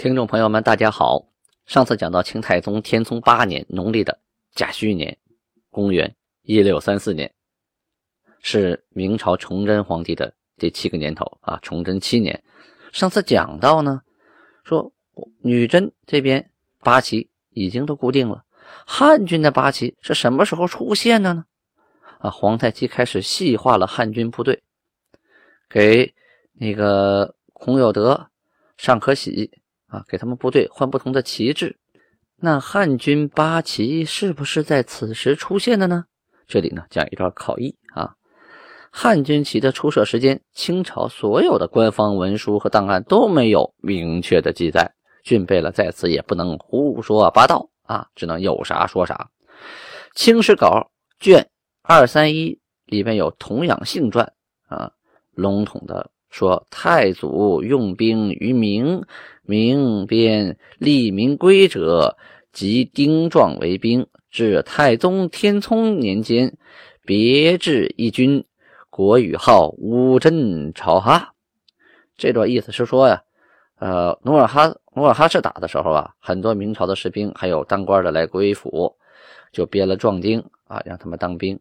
听众朋友们，大家好。上次讲到清太宗天聪八年农历的甲戌年，公元一六三四年，是明朝崇祯皇帝的第七个年头啊，崇祯七年。上次讲到呢，说女真这边八旗已经都固定了，汉军的八旗是什么时候出现的呢？啊，皇太极开始细化了汉军部队，给那个孔有德、尚可喜。啊，给他们部队换不同的旗帜，那汉军八旗是不是在此时出现的呢？这里呢讲一段考译啊。汉军旗的出设时间，清朝所有的官方文书和档案都没有明确的记载。俊贝勒在此也不能胡说八道啊，只能有啥说啥。《清史稿》卷二三一里面有《童养性传》啊，笼统的。说太祖用兵于明，明编立民规者，即丁壮为兵。至太宗天聪年间，别置一军，国语号乌镇朝哈。这段意思是说呀，呃，努尔哈努尔哈赤打的时候啊，很多明朝的士兵还有当官的来归府，就编了壮丁啊，让他们当兵。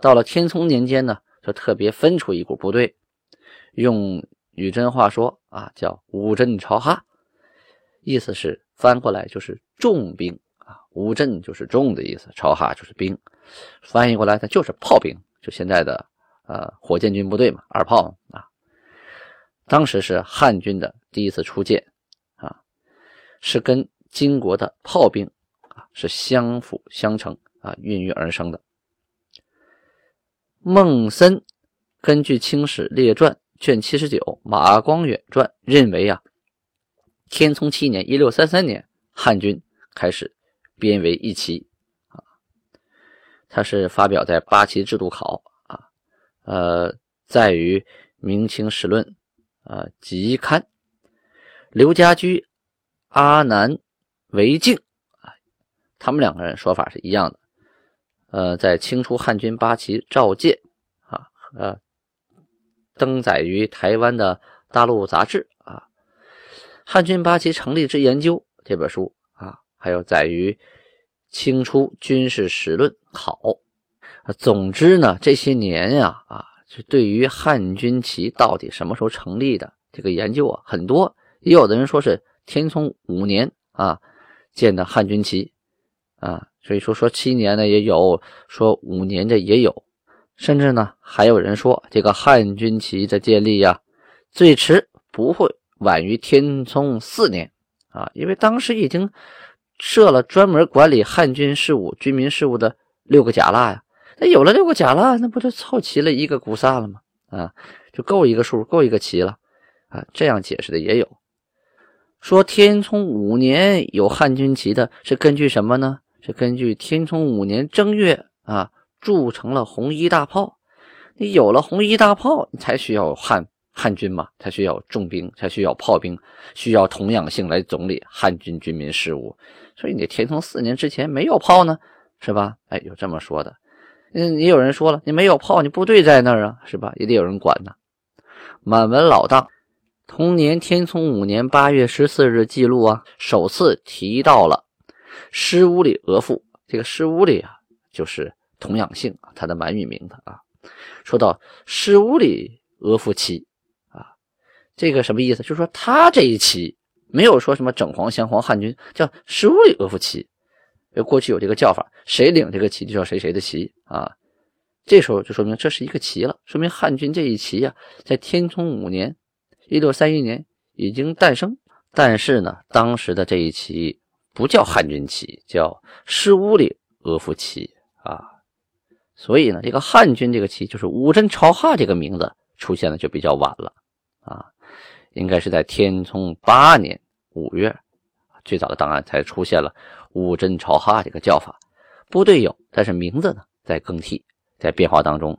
到了天聪年间呢，就特别分出一股部队。用女真话说啊，叫五镇朝哈，意思是翻过来就是重兵啊，五镇就是重的意思，朝哈就是兵，翻译过来它就是炮兵，就现在的呃火箭军部队嘛，二炮啊。当时是汉军的第一次出舰啊，是跟金国的炮兵啊是相辅相成啊，孕育而生的。孟森根据《清史列传》。卷七十九《马光远传》认为啊，天聪七年（一六三三年），汉军开始编为一旗啊。它是发表在《八旗制度考》啊，呃，在于《明清史论》啊集刊。刘家驹、阿南为敬啊，他们两个人说法是一样的。呃，在清初汉军八旗召见啊，呃。登载于台湾的大陆杂志啊，《汉军八旗成立之研究》这本书啊，还有载于《清初军事史论考》。总之呢，这些年呀啊，就对于汉军旗到底什么时候成立的这个研究啊，很多。也有的人说是天聪五年啊建的汉军旗啊，所以说说七年的也有，说五年的也有。甚至呢，还有人说，这个汉军旗的建立呀，最迟不会晚于天聪四年啊，因为当时已经设了专门管理汉军事务、军民事务的六个甲腊呀。那有了六个甲腊，那不就凑齐了一个古萨了吗？啊，就够一个数，够一个旗了啊。这样解释的也有，说天聪五年有汉军旗的，是根据什么呢？是根据天聪五年正月啊。铸成了红衣大炮，你有了红衣大炮，你才需要汉汉军嘛，才需要重兵，才需要炮兵，需要同养性来总理汉军军民事务。所以你天聪四年之前没有炮呢，是吧？哎，有这么说的。嗯，也有人说了，你没有炮，你部队在那儿啊，是吧？也得有人管呢。满文老档同年天聪五年八月十四日记录啊，首次提到了施乌里额驸。这个施乌里啊，就是。童养性，他的满语名字啊，说到施乌里额驸旗啊，这个什么意思？就是说他这一旗没有说什么整黄镶黄汉军，叫施乌里额驸旗，过去有这个叫法，谁领这个旗就叫谁谁的旗啊。这时候就说明这是一个旗了，说明汉军这一旗呀，在天聪五年（一六三一年）已经诞生。但是呢，当时的这一旗不叫汉军旗，叫施乌里额驸旗啊。所以呢，这个汉军这个旗就是五镇朝哈这个名字出现的就比较晚了啊，应该是在天聪八年五月，最早的档案才出现了五针朝哈这个叫法。部队有，但是名字呢在更替，在变化当中。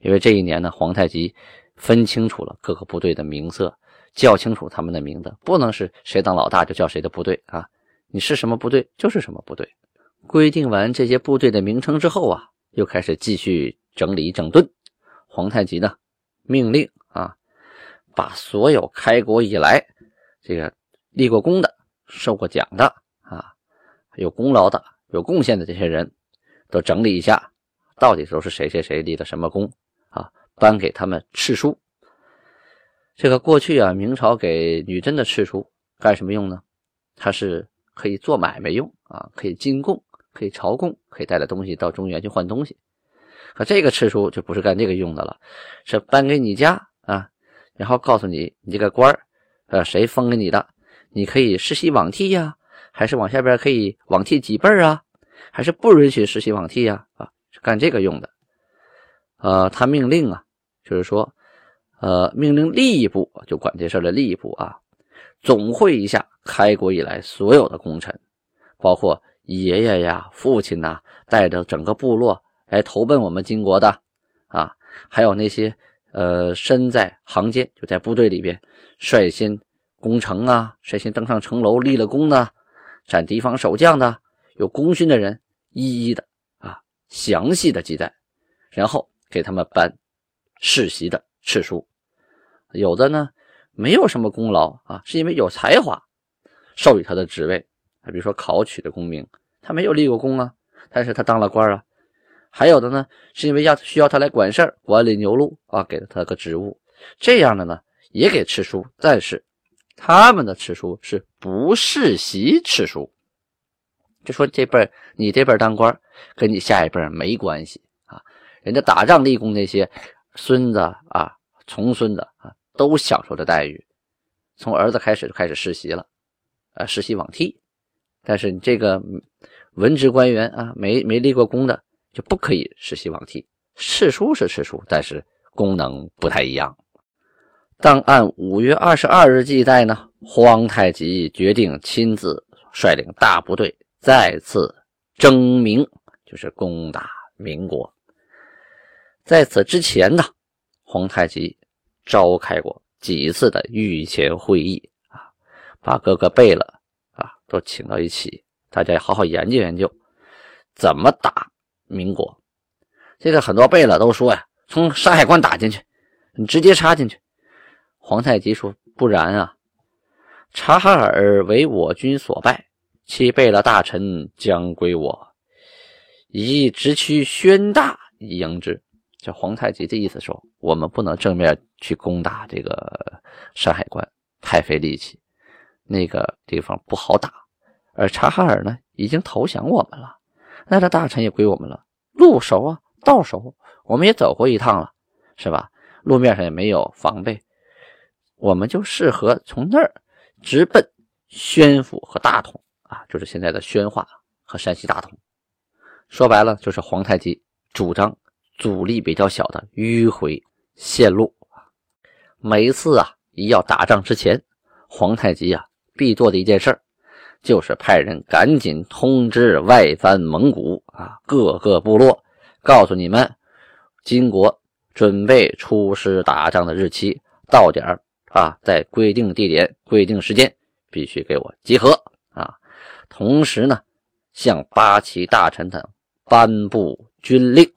因为这一年呢，皇太极分清楚了各个部队的名色，叫清楚他们的名字，不能是谁当老大就叫谁的部队啊！你是什么部队就是什么部队。规定完这些部队的名称之后啊，又开始继续整理整顿。皇太极呢，命令啊，把所有开国以来这个立过功的、受过奖的啊、有功劳的、有贡献的这些人都整理一下，到底都是谁谁谁立的什么功啊。颁给他们敕书。这个过去啊，明朝给女真的敕书干什么用呢？它是可以做买卖用啊，可以进贡，可以朝贡，可以带着东西到中原去换东西。可这个赤书就不是干这个用的了，是颁给你家啊，然后告诉你你这个官，呃，谁封给你的？你可以世袭罔替呀，还是往下边可以罔替几辈啊？还是不允许世袭罔替呀？啊，是干这个用的。呃，他命令啊。就是说，呃，命令吏部就管这事的吏部啊，总会一下开国以来所有的功臣，包括爷爷呀、父亲呐，带着整个部落来投奔我们金国的啊，还有那些呃身在行间就在部队里边率先攻城啊、率先登上城楼立了功的、斩敌方守将的、有功勋的人，一一的啊详细的记载，然后给他们颁。世袭的敕书，有的呢没有什么功劳啊，是因为有才华，授予他的职位，比如说考取的功名，他没有立过功啊，但是他当了官啊。还有的呢，是因为要需要他来管事儿，管理牛鹿啊，给了他个职务，这样的呢也给吃书，但是他们的吃书是不世袭吃书，就说这辈你这辈当官跟你下一辈没关系啊，人家打仗立功那些。孙子啊，重孙子啊，都享受着待遇。从儿子开始就开始世袭了，啊，世袭罔替。但是你这个文职官员啊，没没立过功的，就不可以世袭罔替。世书是世书，但是功能不太一样。档案五月二十二日记载呢，皇太极决定亲自率领大部队再次征明，就是攻打民国。在此之前呢，皇太极召开过几次的御前会议啊，把各个贝勒都请到一起，大家好好研究研究怎么打民国。这个很多贝勒都说呀，从山海关打进去，你直接插进去。皇太极说不然啊，察哈尔为我军所败，其贝勒大臣将归我，以直驱宣大以迎之。这皇太极的意思说，我们不能正面去攻打这个山海关，太费力气，那个地方不好打。而察哈尔呢，已经投降我们了，那这大臣也归我们了，路熟啊，道熟，我们也走过一趟了，是吧？路面上也没有防备，我们就适合从那儿直奔宣府和大同啊，就是现在的宣化和山西大同。说白了，就是皇太极主张。阻力比较小的迂回线路每一次啊，一要打仗之前，皇太极啊必做的一件事就是派人赶紧通知外藩蒙古啊各个部落，告诉你们，金国准备出师打仗的日期到点啊，在规定地点、规定时间必须给我集合啊。同时呢，向八旗大臣等颁布军令。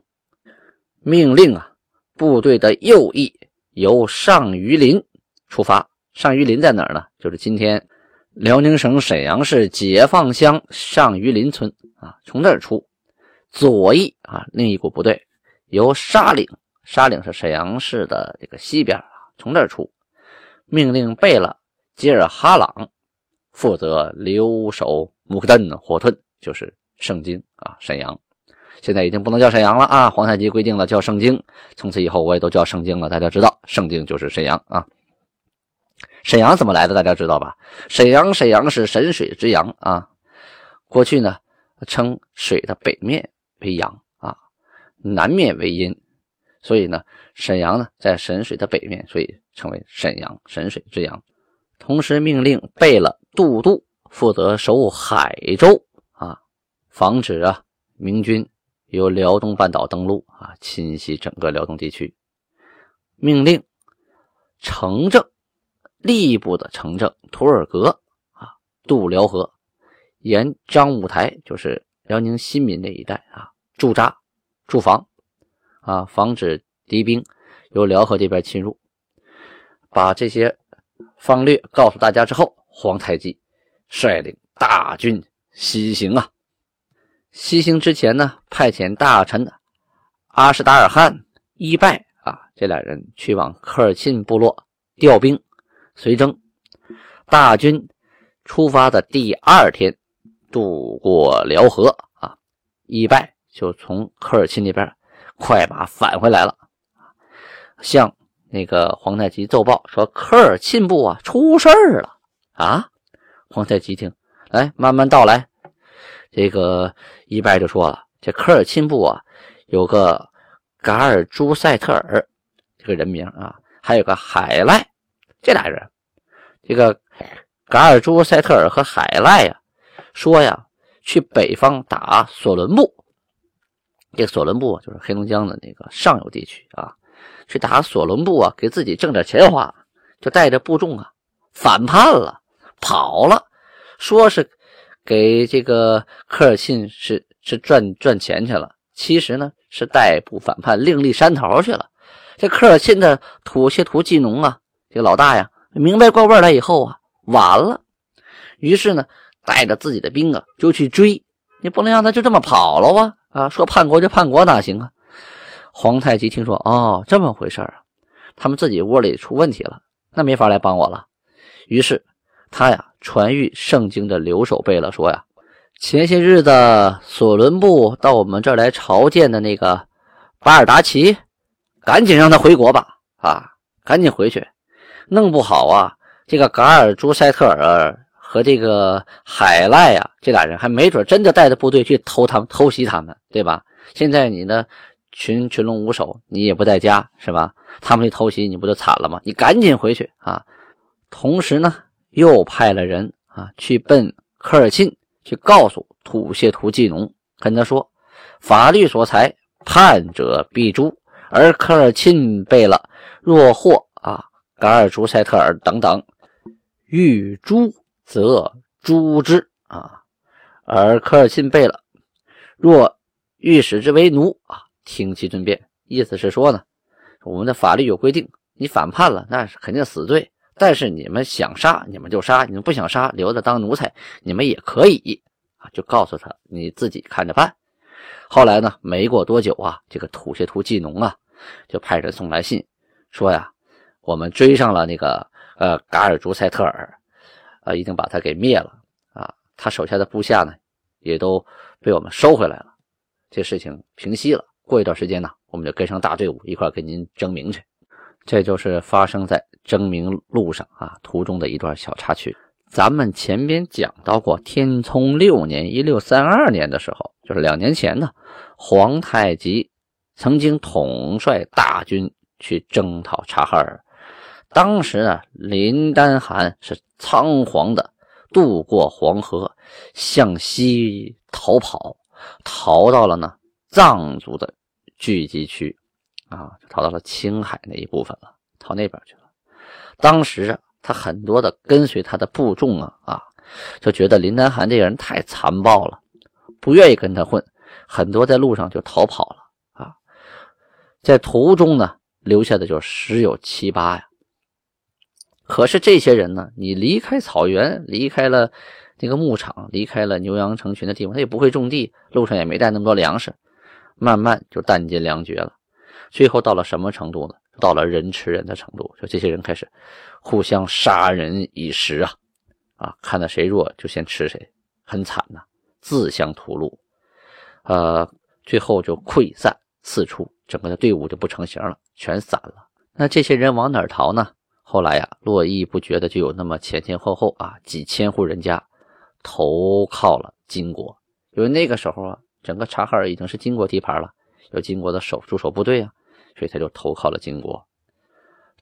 命令啊，部队的右翼由上虞林出发。上虞林在哪儿呢？就是今天辽宁省沈阳市解放乡上榆林村啊，从这儿出。左翼啊，另一股部队由沙岭，沙岭是沈阳市的这个西边啊，从这儿出。命令贝勒吉尔哈朗负责留守木克顿火屯，就是盛京啊，沈阳。现在已经不能叫沈阳了啊！皇太极规定了叫盛京，从此以后我也都叫盛京了。大家知道，盛京就是沈阳啊。沈阳怎么来的？大家知道吧？沈阳，沈阳是沈水之阳啊。过去呢，称水的北面为阳啊，南面为阴，所以呢，沈阳呢在沈水的北面，所以称为沈阳，沈水之阳。同时命令贝勒杜度负责守海州啊，防止啊明军由辽东半岛登陆啊，侵袭整个辽东地区。命令城正吏部的城正图尔格啊渡辽河，沿张武台就是辽宁新民这一带啊驻扎驻防啊，防止敌兵由辽河这边侵入。把这些。方略告诉大家之后，皇太极率领大军西行啊。西行之前呢，派遣大臣阿什达尔汗、伊拜啊这俩人去往科尔沁部落调兵随征。大军出发的第二天，渡过辽河啊，一拜就从科尔沁那边快马返回来了，向。那个皇太极奏报说：“科尔沁部啊，出事儿了啊！”皇太极听，来慢慢道来。这个一拜就说了：“这科尔沁部啊，有个噶尔朱塞特尔这个人名啊，还有个海赖这俩人。这个噶尔朱塞特尔和海赖呀，说呀，去北方打索伦部。这索伦部就是黑龙江的那个上游地区啊。”去打索伦部啊，给自己挣点钱花，就带着部众啊反叛了，跑了，说是给这个科尔沁是是赚赚钱去了，其实呢是带部反叛另立山头去了。这科尔沁的土谢图济农啊，这个老大呀，明白过味来以后啊，完了，于是呢带着自己的兵啊就去追，你不能让他就这么跑了啊啊，说叛国就叛国哪行啊？皇太极听说哦，这么回事啊，他们自己窝里出问题了，那没法来帮我了。于是他呀传谕圣经的留守贝勒说呀，前些日子索伦部到我们这儿来朝见的那个巴尔达奇，赶紧让他回国吧！啊，赶紧回去，弄不好啊，这个噶尔朱塞特尔和这个海赖啊，这俩人还没准真的带着部队去偷他们、偷袭他们，对吧？现在你呢？群群龙无首，你也不在家是吧？他们去偷袭，你不就惨了吗？你赶紧回去啊！同时呢，又派了人啊去奔科尔沁，去告诉土谢图季农，跟他说：法律所裁，叛者必诛。而科尔沁贝勒若获啊，噶尔朱塞特尔等等，欲诛则诛之啊。而科尔沁贝勒若欲使之为奴啊。听其尊便，意思是说呢，我们的法律有规定，你反叛了那是肯定死罪。但是你们想杀你们就杀，你们不想杀留着当奴才你们也可以啊。就告诉他你自己看着办。后来呢，没过多久啊，这个土谢图季农啊就派人送来信，说呀，我们追上了那个呃噶尔朱塞特尔，啊，已经把他给灭了啊，他手下的部下呢也都被我们收回来了，这事情平息了。过一段时间呢，我们就跟上大队伍一块跟您征明去。这就是发生在征明路上啊途中的一段小插曲。咱们前边讲到过，天聪六年（一六三二年）的时候，就是两年前呢，皇太极曾经统帅大军去征讨察哈尔。当时呢，林丹汗是仓皇的渡过黄河，向西逃跑，逃到了呢。藏族的聚集区啊，逃到了青海那一部分了，逃那边去了。当时啊，他很多的跟随他的部众啊啊，就觉得林丹汗这个人太残暴了，不愿意跟他混，很多在路上就逃跑了啊。在途中呢，留下的就十有七八呀。可是这些人呢，你离开草原，离开了那个牧场，离开了牛羊成群的地方，他也不会种地，路上也没带那么多粮食。慢慢就弹尽粮绝了，最后到了什么程度呢？到了人吃人的程度，就这些人开始互相杀人以食啊啊，看到谁弱就先吃谁，很惨呐，自相屠戮，呃，最后就溃散四处，整个的队伍就不成形了，全散了。那这些人往哪儿逃呢？后来呀，络绎不绝的就有那么前前后后啊几千户人家投靠了金国，因为那个时候啊。整个察哈尔已经是金国地盘了，有金国的守驻守部队啊，所以他就投靠了金国。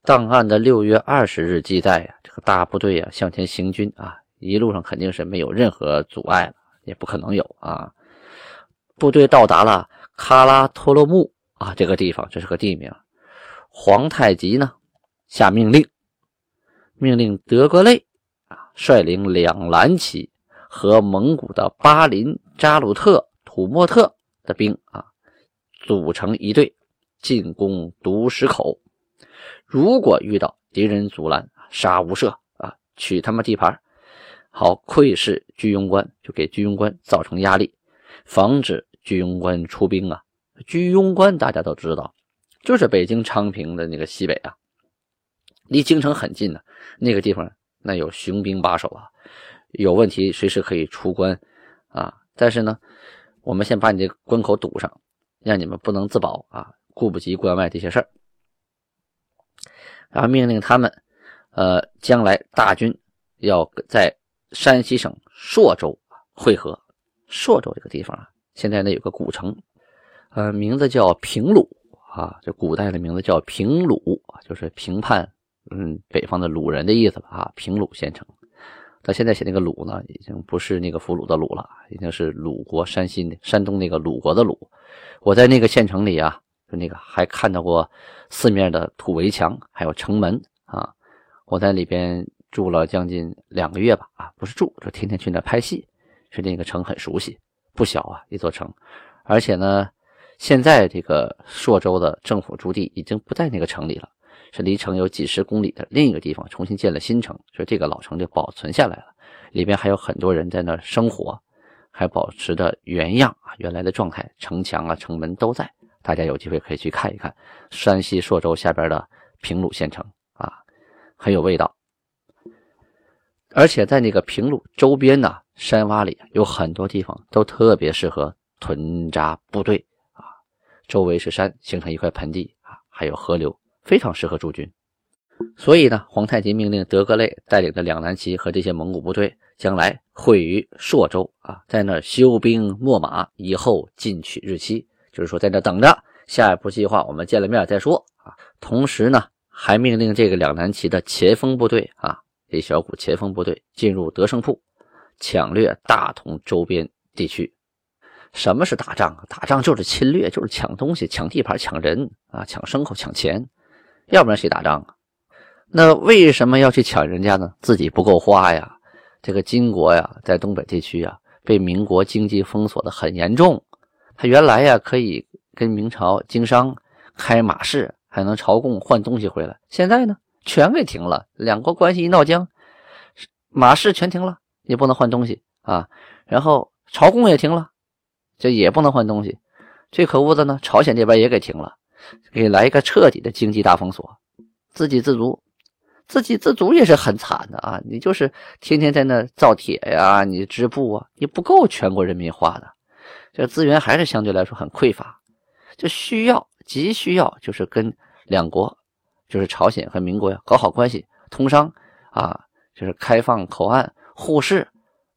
档案的六月二十日记载呀，这个大部队啊向前行军啊，一路上肯定是没有任何阻碍了，也不可能有啊。部队到达了喀拉托洛木啊这个地方，这是个地名。皇太极呢下命令，命令德格类啊率领两蓝旗和蒙古的巴林扎鲁特土默特的兵啊组成一队进攻独石口。如果遇到敌人阻拦，杀无赦啊！取他们地盘，好窥视居庸关，就给居庸关造成压力，防止居庸关出兵啊！居庸关大家都知道，就是北京昌平的那个西北啊，离京城很近的，那个地方那有雄兵把守啊，有问题随时可以出关啊！但是呢，我们先把你这关口堵上，让你们不能自保啊，顾不及关外这些事儿。然后命令他们，呃，将来大军要在山西省朔州会合。朔州这个地方啊，现在呢有个古城，呃，名字叫平鲁啊，这古代的名字叫平鲁，就是平叛，嗯，北方的鲁人的意思吧啊，平鲁县城。他现在写那个鲁呢，已经不是那个俘虏的鲁了，已经是鲁国山西、山东那个鲁国的鲁。我在那个县城里啊。就那个还看到过四面的土围墙，还有城门啊！我在里边住了将近两个月吧，啊，不是住，就天天去那拍戏，是那个城很熟悉，不小啊，一座城。而且呢，现在这个朔州的政府驻地已经不在那个城里了，是离城有几十公里的另一个地方重新建了新城，所以这个老城就保存下来了，里边还有很多人在那生活，还保持着原样啊，原来的状态，城墙啊、城门都在。大家有机会可以去看一看山西朔州下边的平鲁县城啊，很有味道。而且在那个平鲁周边呢，山洼里有很多地方都特别适合屯扎部队啊，周围是山，形成一块盆地啊，还有河流，非常适合驻军。所以呢，皇太极命令德格类带领的两蓝旗和这些蒙古部队将来会于朔州啊，在那儿休兵秣马，以后进取日期。就是说，在那等着下一步计划，我们见了面再说啊。同时呢，还命令这个两南旗的前锋部队啊，一小股前锋部队进入德胜铺，抢掠大同周边地区。什么是打仗啊？打仗就是侵略，就是抢东西、抢地盘、抢人啊，抢牲口、抢钱，要不然谁打仗啊？那为什么要去抢人家呢？自己不够花呀。这个金国呀，在东北地区啊，被民国经济封锁的很严重。他原来呀可以跟明朝经商、开马市，还能朝贡换东西回来。现在呢，全给停了。两国关系一闹僵，马市全停了，也不能换东西啊。然后朝贡也停了，这也不能换东西。最可恶的呢，朝鲜这边也给停了，给来一个彻底的经济大封锁，自给自足。自给自足也是很惨的啊！你就是天天在那造铁呀，你织布啊，你不够全国人民花的。这资源还是相对来说很匮乏，就需要急需要就是跟两国，就是朝鲜和民国呀搞好关系，通商啊，就是开放口岸互市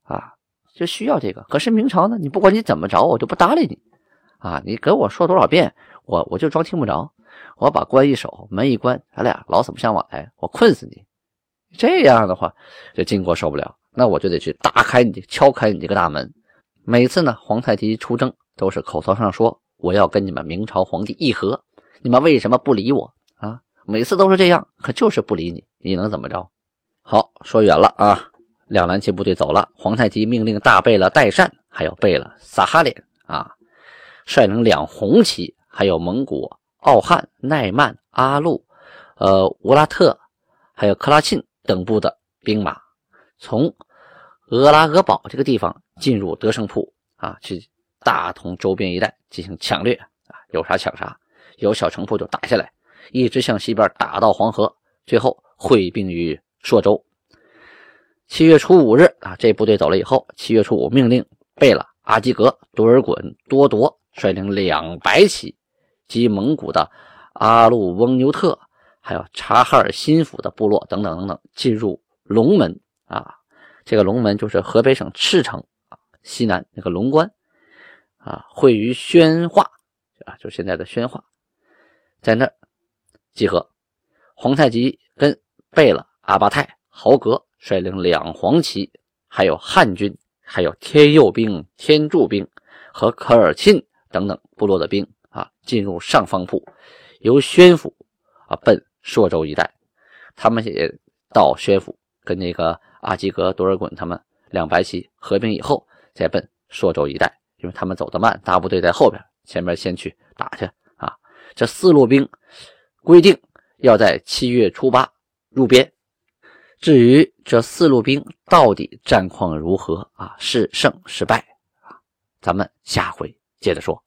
啊，就需要这个。可是明朝呢，你不管你怎么着，我就不搭理你啊！你跟我说多少遍，我我就装听不着，我把关一守，门一关，咱俩老死不相往来，我困死你！这样的话，这金国受不了，那我就得去打开你，敲开你这个大门。每次呢，皇太极出征都是口头上说我要跟你们明朝皇帝议和，你们为什么不理我啊？每次都是这样，可就是不理你，你能怎么着？好，说远了啊。两蓝旗部队走了，皇太极命令大贝勒代善，还有贝勒撒哈脸啊，率领两红旗，还有蒙古奥汉、奈曼、阿路、呃乌拉特，还有克拉沁等部的兵马，从额拉俄堡这个地方。进入德胜铺啊，去大同周边一带进行抢掠啊，有啥抢啥，有小城铺就打下来，一直向西边打到黄河，最后会兵于朔州。七月初五日啊，这部队走了以后，七月初五命令贝勒阿基格、多尔衮、多铎率领两百骑及蒙古的阿鲁翁牛特，还有察哈尔新府的部落等等等等，进入龙门啊，这个龙门就是河北省赤城。西南那个龙关啊，会于宣化啊，就现在的宣化，在那儿集合。皇太极跟贝勒、阿巴泰、豪格率领两黄旗，还有汉军，还有天佑兵、天柱兵和科尔沁等等部落的兵啊，进入上方铺，由宣府啊奔朔州一带。他们也到宣府，跟那个阿基格、多尔衮他们两白旗合并以后，再奔朔州一带，因为他们走得慢，大部队在后边，前面先去打去啊。这四路兵规定要在七月初八入边。至于这四路兵到底战况如何啊？是胜是败啊？咱们下回接着说。